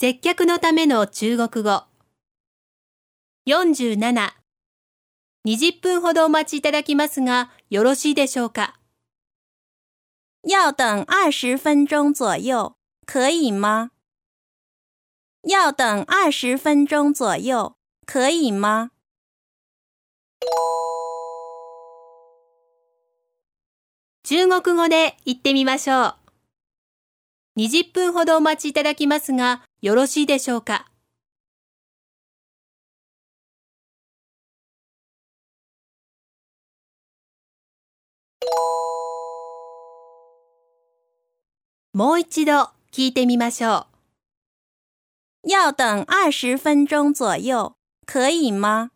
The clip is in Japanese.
接客のための中国語。47。20分ほどお待ちいただきますが、よろしいでしょうか要等二十分钟左右，可以吗？要等二十分钟左右，可以吗？中国語で言ってみましょう。20分ほどお待ちいただきますが、よろしいでしょうか？もう一度聞いてみましょう。要等二十分钟左右，可以吗？